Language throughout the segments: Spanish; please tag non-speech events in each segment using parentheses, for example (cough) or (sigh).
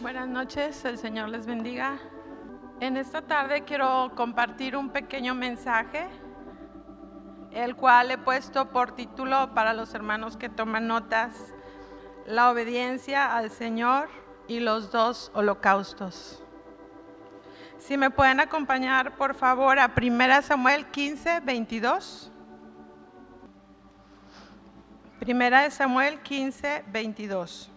Buenas noches, el Señor les bendiga. En esta tarde quiero compartir un pequeño mensaje, el cual he puesto por título para los hermanos que toman notas, la obediencia al Señor y los dos holocaustos. Si me pueden acompañar, por favor, a 1 Samuel 15, 22. Primera de Samuel 15, 22.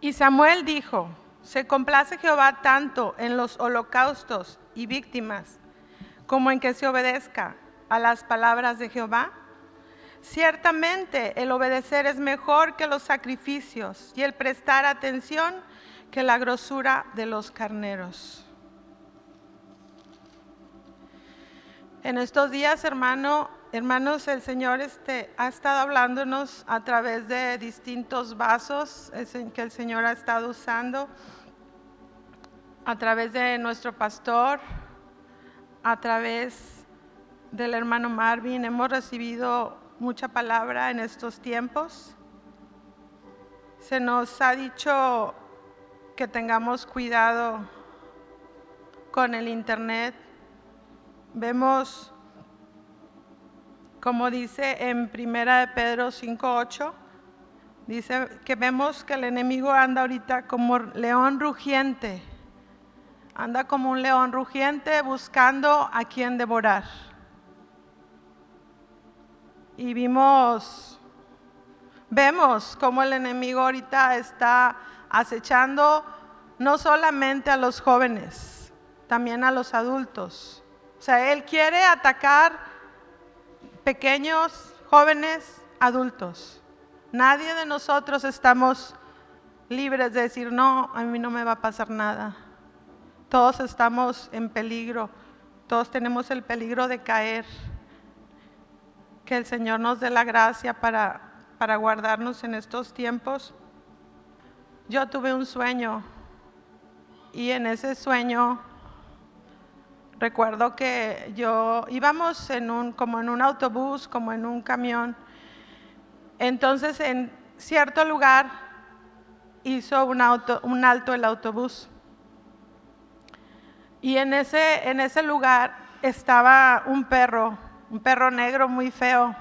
Y Samuel dijo, se complace Jehová tanto en los holocaustos y víctimas como en que se obedezca a las palabras de Jehová. Ciertamente el obedecer es mejor que los sacrificios y el prestar atención que la grosura de los carneros. En estos días, hermano, hermanos, el Señor este, ha estado hablándonos a través de distintos vasos que el Señor ha estado usando, a través de nuestro pastor, a través del hermano Marvin. Hemos recibido mucha palabra en estos tiempos. Se nos ha dicho que tengamos cuidado con el Internet. Vemos, como dice en Primera de Pedro 5.8, dice que vemos que el enemigo anda ahorita como león rugiente, anda como un león rugiente buscando a quien devorar. Y vimos, vemos cómo el enemigo ahorita está acechando no solamente a los jóvenes, también a los adultos. O sea, Él quiere atacar pequeños, jóvenes, adultos. Nadie de nosotros estamos libres de decir, no, a mí no me va a pasar nada. Todos estamos en peligro, todos tenemos el peligro de caer. Que el Señor nos dé la gracia para, para guardarnos en estos tiempos. Yo tuve un sueño y en ese sueño recuerdo que yo íbamos como en un autobús, como en un camión. Entonces en cierto lugar hizo un, un alto el autobús. Y en ese, en ese lugar estaba un perro, un perro negro muy feo,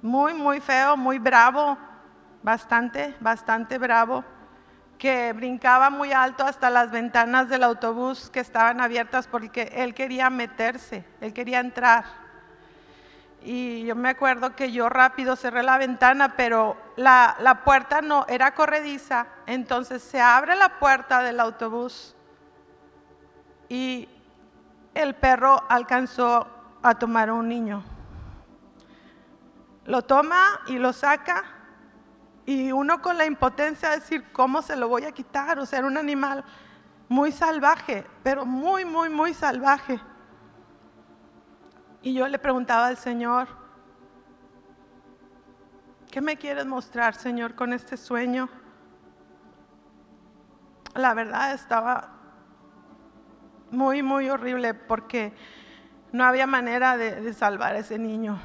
muy, muy feo, muy bravo, bastante, bastante bravo que brincaba muy alto hasta las ventanas del autobús que estaban abiertas porque él quería meterse, él quería entrar. Y yo me acuerdo que yo rápido cerré la ventana, pero la, la puerta no era corrediza, entonces se abre la puerta del autobús y el perro alcanzó a tomar a un niño. Lo toma y lo saca y uno con la impotencia de decir, ¿cómo se lo voy a quitar? O sea, era un animal muy salvaje, pero muy, muy, muy salvaje. Y yo le preguntaba al Señor, ¿qué me quieres mostrar, Señor, con este sueño? La verdad estaba muy, muy horrible porque no había manera de, de salvar a ese niño.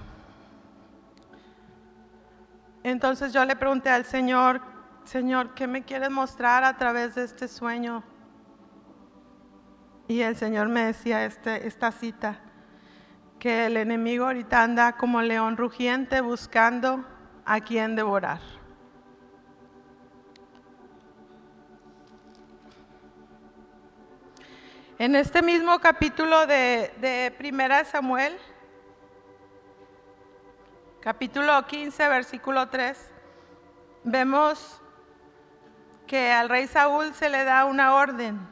Entonces yo le pregunté al Señor, Señor, ¿qué me quieres mostrar a través de este sueño? Y el Señor me decía este, esta cita, que el enemigo ahorita anda como león rugiente buscando a quien devorar. En este mismo capítulo de, de Primera Samuel, capítulo 15, versículo 3, vemos que al rey Saúl se le da una orden.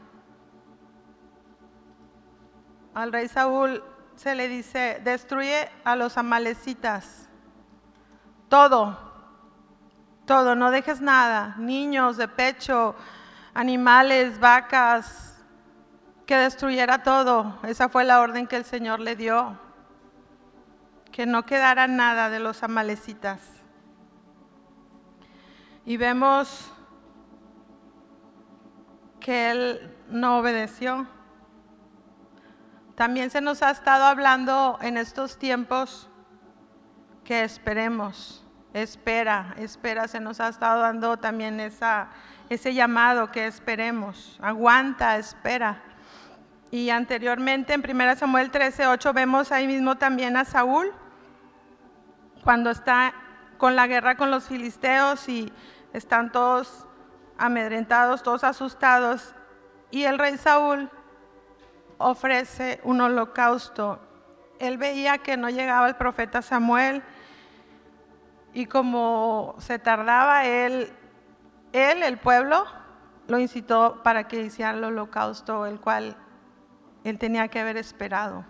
Al rey Saúl se le dice, destruye a los amalecitas. Todo, todo, no dejes nada. Niños de pecho, animales, vacas, que destruyera todo. Esa fue la orden que el Señor le dio que no quedara nada de los amalecitas. Y vemos que él no obedeció. También se nos ha estado hablando en estos tiempos que esperemos, espera, espera, se nos ha estado dando también esa, ese llamado que esperemos, aguanta, espera. Y anteriormente en 1 Samuel 13, 8 vemos ahí mismo también a Saúl, cuando está con la guerra con los filisteos y están todos amedrentados, todos asustados. Y el rey Saúl ofrece un holocausto. Él veía que no llegaba el profeta Samuel y como se tardaba él, él, el pueblo, lo incitó para que hiciera el holocausto, el cual él tenía que haber esperado.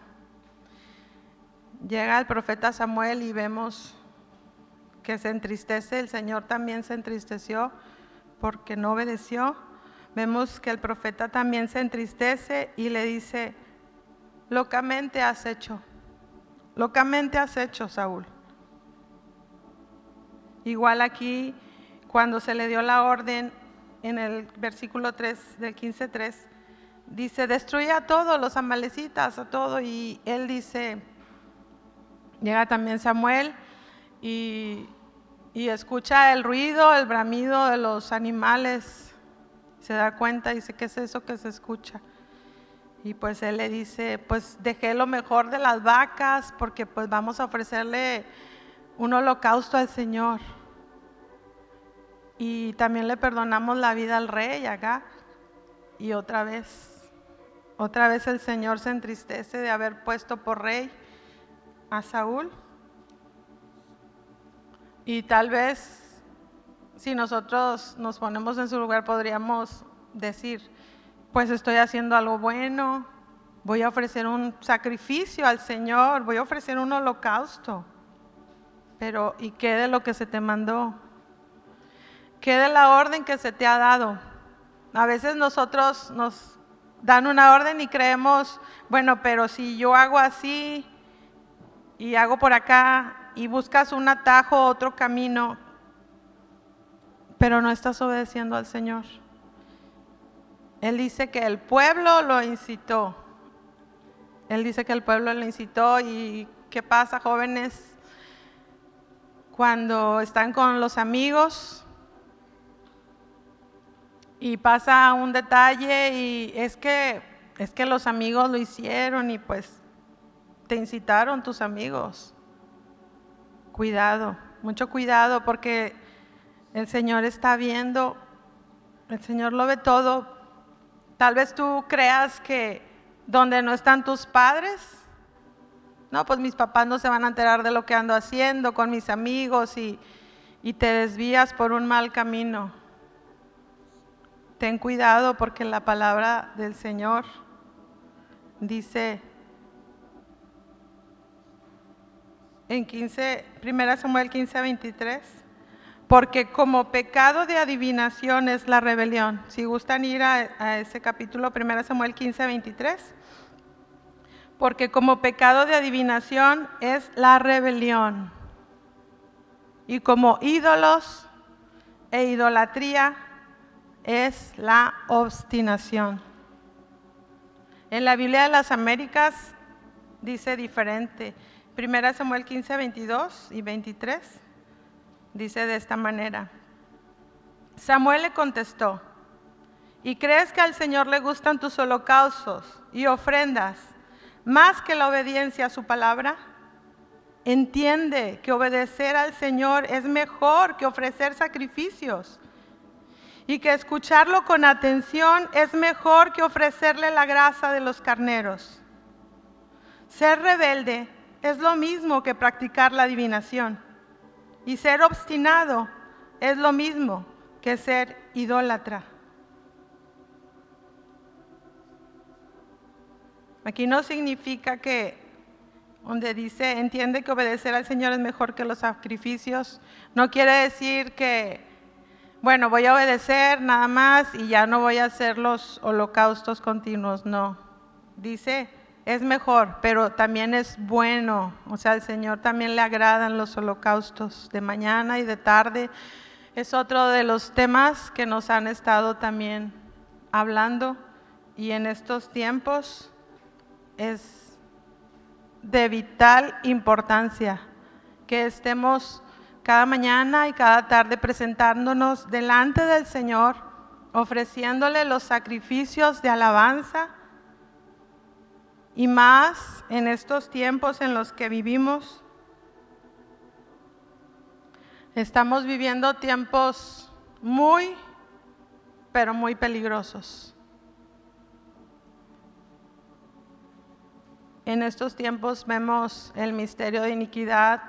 Llega el profeta Samuel y vemos que se entristece, el Señor también se entristeció porque no obedeció. Vemos que el profeta también se entristece y le dice, locamente has hecho, locamente has hecho, Saúl. Igual aquí, cuando se le dio la orden en el versículo 3 del 15.3, dice, destruye a todos los amalecitas, a todo, y él dice, llega también Samuel y, y escucha el ruido, el bramido de los animales, se da cuenta y dice, ¿qué es eso que se escucha? Y pues él le dice, pues dejé lo mejor de las vacas porque pues vamos a ofrecerle un holocausto al Señor. Y también le perdonamos la vida al rey acá. Y otra vez, otra vez el Señor se entristece de haber puesto por rey Saúl. Y tal vez si nosotros nos ponemos en su lugar podríamos decir, pues estoy haciendo algo bueno, voy a ofrecer un sacrificio al Señor, voy a ofrecer un holocausto. Pero ¿y qué de lo que se te mandó? ¿Qué de la orden que se te ha dado? A veces nosotros nos dan una orden y creemos, bueno, pero si yo hago así y hago por acá y buscas un atajo, otro camino, pero no estás obedeciendo al Señor. Él dice que el pueblo lo incitó. Él dice que el pueblo lo incitó y ¿qué pasa jóvenes cuando están con los amigos? Y pasa un detalle y es que es que los amigos lo hicieron y pues te incitaron tus amigos. Cuidado, mucho cuidado porque el Señor está viendo, el Señor lo ve todo. Tal vez tú creas que donde no están tus padres, no, pues mis papás no se van a enterar de lo que ando haciendo con mis amigos y, y te desvías por un mal camino. Ten cuidado porque la palabra del Señor dice en 15, 1 Samuel 15, 23. Porque como pecado de adivinación es la rebelión. Si gustan ir a, ese capítulo, 1 Samuel 15, 23. Porque como pecado de adivinación es la rebelión. Y como ídolos e idolatría es la obstinación. En la Biblia de las Américas dice diferente. Primera Samuel 15, 22 y 23 dice de esta manera. Samuel le contestó, ¿y crees que al Señor le gustan tus holocaustos y ofrendas más que la obediencia a su palabra? Entiende que obedecer al Señor es mejor que ofrecer sacrificios y que escucharlo con atención es mejor que ofrecerle la grasa de los carneros. Ser rebelde es lo mismo que practicar la adivinación. Y ser obstinado es lo mismo que ser idólatra. Aquí no significa que donde dice, entiende que obedecer al Señor es mejor que los sacrificios, no quiere decir que, bueno, voy a obedecer nada más y ya no voy a hacer los holocaustos continuos, no. Dice, es mejor, pero también es bueno. O sea, al Señor también le agradan los holocaustos de mañana y de tarde. Es otro de los temas que nos han estado también hablando y en estos tiempos es de vital importancia que estemos cada mañana y cada tarde presentándonos delante del Señor, ofreciéndole los sacrificios de alabanza y más en estos tiempos en los que vivimos. Estamos viviendo tiempos muy, pero muy peligrosos. En estos tiempos vemos el misterio de iniquidad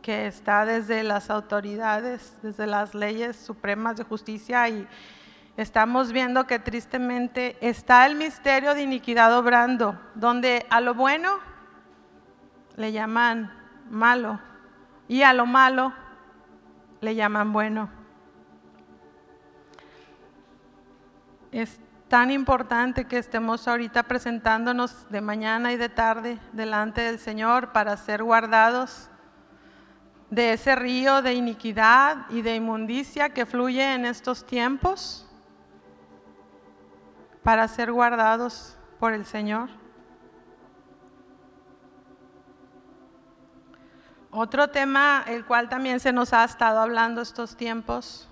que está desde las autoridades, desde las leyes supremas de justicia y estamos viendo que tristemente está el misterio de iniquidad obrando, donde a lo bueno le llaman malo y a lo malo le llaman bueno. Es tan importante que estemos ahorita presentándonos de mañana y de tarde delante del Señor para ser guardados de ese río de iniquidad y de inmundicia que fluye en estos tiempos, para ser guardados por el Señor. Otro tema, el cual también se nos ha estado hablando estos tiempos,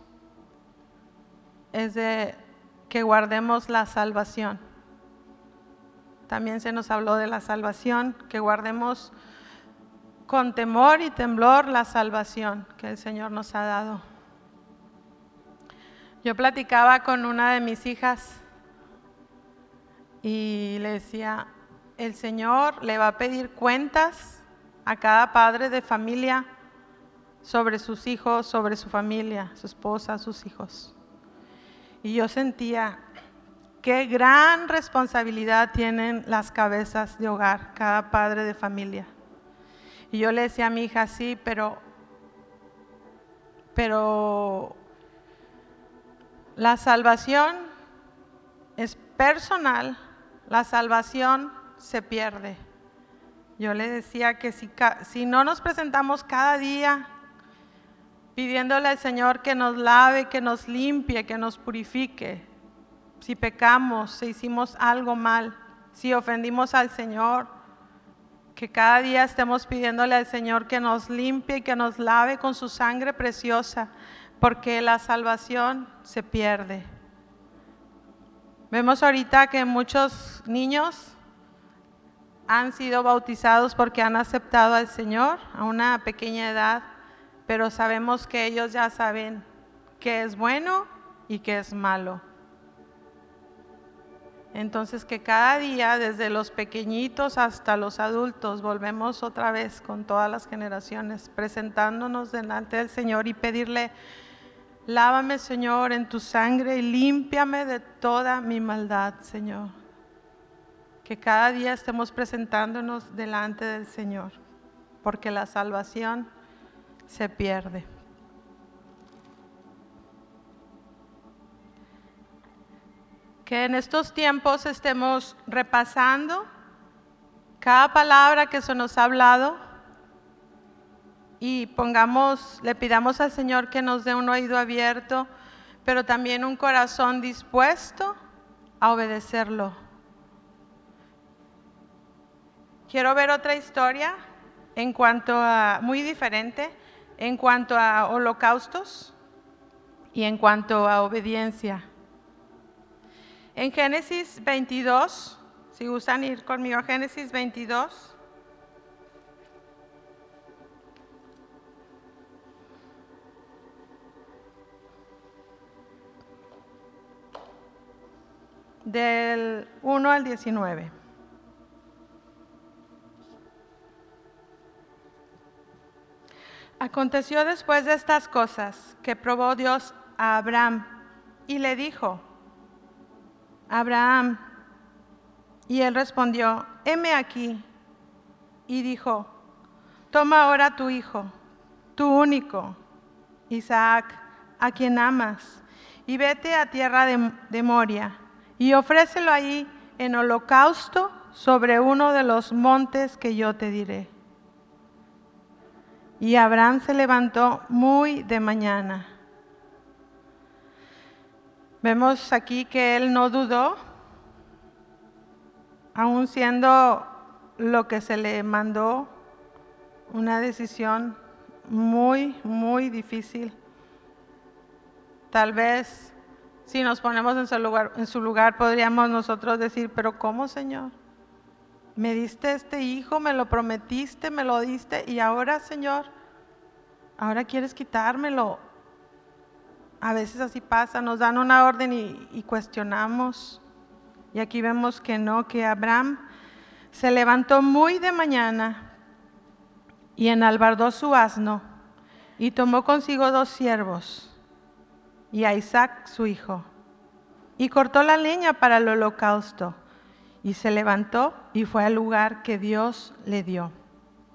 es de que guardemos la salvación. También se nos habló de la salvación, que guardemos con temor y temblor la salvación que el Señor nos ha dado. Yo platicaba con una de mis hijas y le decía, el Señor le va a pedir cuentas a cada padre de familia sobre sus hijos, sobre su familia, su esposa, sus hijos. Y yo sentía qué gran responsabilidad tienen las cabezas de hogar, cada padre de familia. Y yo le decía a mi hija, sí, pero, pero la salvación es personal, la salvación se pierde. Yo le decía que si, si no nos presentamos cada día pidiéndole al Señor que nos lave, que nos limpie, que nos purifique, si pecamos, si hicimos algo mal, si ofendimos al Señor, que cada día estemos pidiéndole al Señor que nos limpie y que nos lave con su sangre preciosa, porque la salvación se pierde. Vemos ahorita que muchos niños han sido bautizados porque han aceptado al Señor a una pequeña edad, pero sabemos que ellos ya saben qué es bueno y qué es malo. Entonces que cada día, desde los pequeñitos hasta los adultos, volvemos otra vez con todas las generaciones, presentándonos delante del Señor y pedirle, lávame Señor en tu sangre y límpiame de toda mi maldad, Señor que cada día estemos presentándonos delante del Señor, porque la salvación se pierde. Que en estos tiempos estemos repasando cada palabra que se nos ha hablado y pongamos, le pidamos al Señor que nos dé un oído abierto, pero también un corazón dispuesto a obedecerlo Quiero ver otra historia en cuanto a, muy diferente, en cuanto a holocaustos y en cuanto a obediencia. En Génesis 22, si gustan ir conmigo a Génesis 22. Del 1 al 19. Aconteció después de estas cosas que probó Dios a Abraham y le dijo, Abraham, y él respondió, heme aquí. Y dijo, toma ahora tu hijo, tu único, Isaac, a quien amas, y vete a tierra de, de Moria, y ofrécelo ahí en holocausto sobre uno de los montes que yo te diré. Y Abraham se levantó muy de mañana. Vemos aquí que él no dudó, aun siendo lo que se le mandó una decisión muy, muy difícil. Tal vez si nos ponemos en su lugar, en su lugar podríamos nosotros decir, pero ¿cómo Señor? Me diste este hijo, me lo prometiste, me lo diste y ahora Señor, ahora quieres quitármelo. A veces así pasa, nos dan una orden y, y cuestionamos. Y aquí vemos que no, que Abraham se levantó muy de mañana y enalbardó su asno y tomó consigo dos siervos y a Isaac su hijo y cortó la leña para el holocausto y se levantó y fue al lugar que Dios le dio,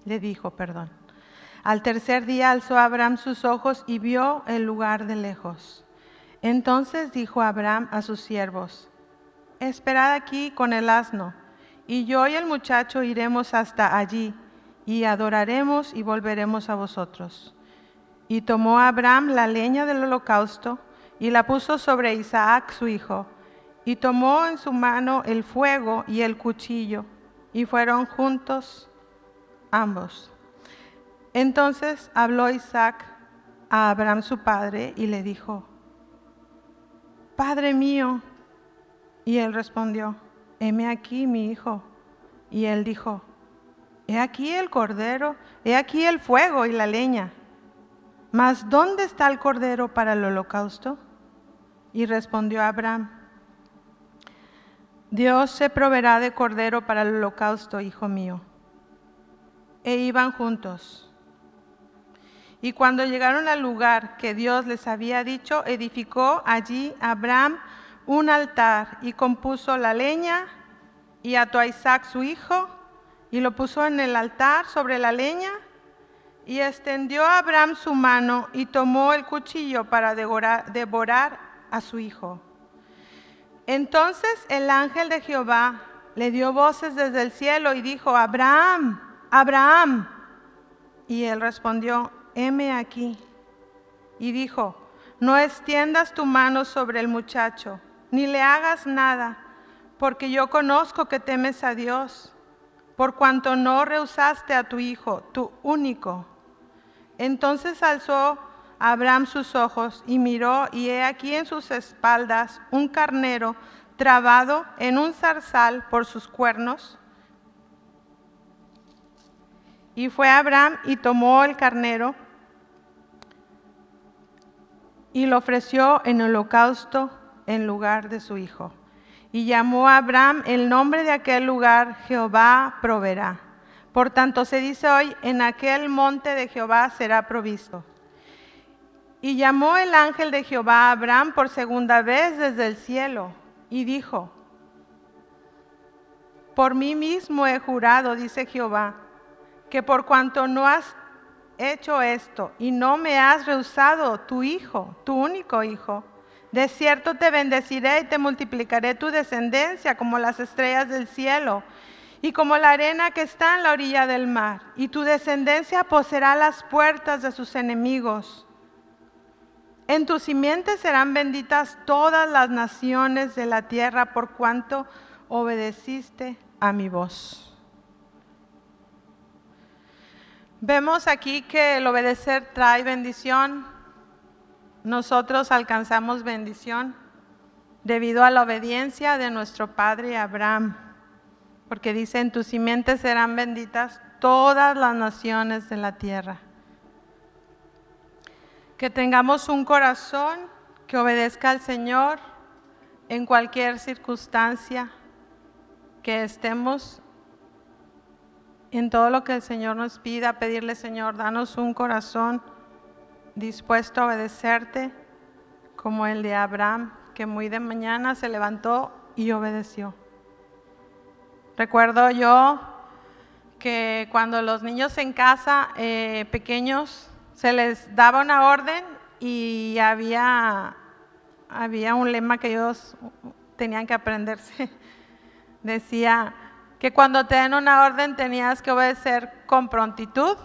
le dijo, perdón. Al tercer día alzó Abraham sus ojos y vio el lugar de lejos. Entonces dijo Abraham a sus siervos, esperad aquí con el asno, y yo y el muchacho iremos hasta allí, y adoraremos y volveremos a vosotros. Y tomó Abraham la leña del holocausto, y la puso sobre Isaac su hijo, y tomó en su mano el fuego y el cuchillo, y fueron juntos ambos. Entonces habló Isaac a Abraham su padre y le dijo, Padre mío. Y él respondió, heme aquí mi hijo. Y él dijo, he aquí el cordero, he aquí el fuego y la leña. Mas ¿dónde está el cordero para el holocausto? Y respondió Abraham, Dios se proveerá de cordero para el holocausto, hijo mío. E iban juntos. Y cuando llegaron al lugar que Dios les había dicho, edificó allí Abraham un altar y compuso la leña y ató a Isaac su hijo y lo puso en el altar sobre la leña y extendió a Abraham su mano y tomó el cuchillo para devorar, a su hijo. Entonces el ángel de Jehová le dio voces desde el cielo y dijo, Abraham, Abraham. Y él respondió, heme aquí. Y dijo, no extiendas tu mano sobre el muchacho, ni le hagas nada, porque yo conozco que temes a Dios, por cuanto no rehusaste a tu hijo, tu único. Entonces alzó Abraham sus ojos y miró, y he aquí en sus espaldas un carnero trabado en un zarzal por sus cuernos. Y fue Abraham y tomó el carnero y lo ofreció en holocausto en lugar de su hijo. Y llamó a Abraham el nombre de aquel lugar, Jehová proveerá. Por tanto se dice hoy, en aquel monte de Jehová será provisto. Y llamó el ángel de Jehová a Abraham por segunda vez desde el cielo y dijo, por mí mismo he jurado, dice Jehová, que por cuanto no has hecho esto y no me has rehusado tu hijo, tu único hijo, de cierto te bendeciré y te multiplicaré tu descendencia como las estrellas del cielo y como la arena que está en la orilla del mar, y tu descendencia poseerá las puertas de sus enemigos. En tu simiente serán benditas todas las naciones de la tierra por cuanto obedeciste a mi voz. Vemos aquí que el obedecer trae bendición. Nosotros alcanzamos bendición debido a la obediencia de nuestro padre Abraham, porque dice, en tu simiente serán benditas todas las naciones de la tierra que tengamos un corazón que obedezca al Señor en cualquier circunstancia que estemos en todo lo que el Señor nos pida, pedirle, Señor, danos un corazón dispuesto a obedecerte, como el de Abraham, que muy de mañana se levantó y obedeció. Recuerdo yo que cuando los niños en casa eh, pequeños se les daba una orden y había, había un lema que ellos tenían que aprenderse. (laughs) Decía que cuando te den una orden tenías que obedecer con prontitud,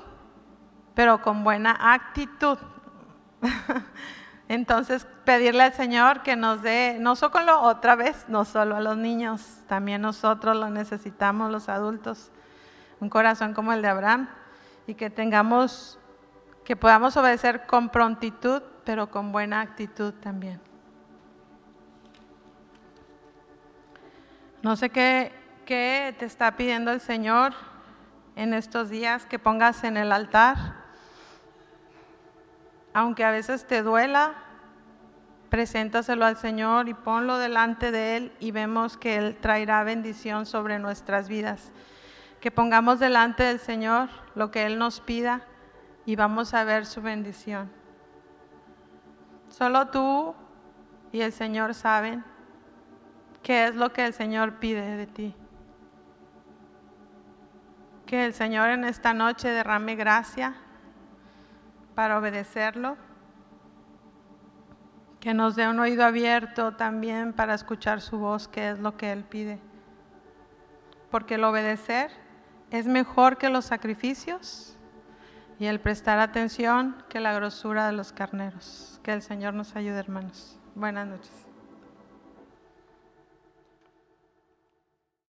pero con buena actitud. (laughs) Entonces, pedirle al Señor que nos dé, no solo otra vez, no solo a los niños, también nosotros lo necesitamos, los adultos, un corazón como el de Abraham, y que tengamos que podamos obedecer con prontitud, pero con buena actitud también. No sé qué, qué te está pidiendo el Señor en estos días que pongas en el altar. Aunque a veces te duela, preséntaselo al Señor y ponlo delante de Él y vemos que Él traerá bendición sobre nuestras vidas. Que pongamos delante del Señor lo que Él nos pida y vamos a ver su bendición. Solo tú y el Señor saben qué es lo que el Señor pide de ti. Que el Señor en esta noche derrame gracia para obedecerlo. Que nos dé un oído abierto también para escuchar su voz, que es lo que Él pide. Porque el obedecer es mejor que los sacrificios y el prestar atención que la grosura de los carneros. Que el Señor nos ayude, hermanos. Buenas noches.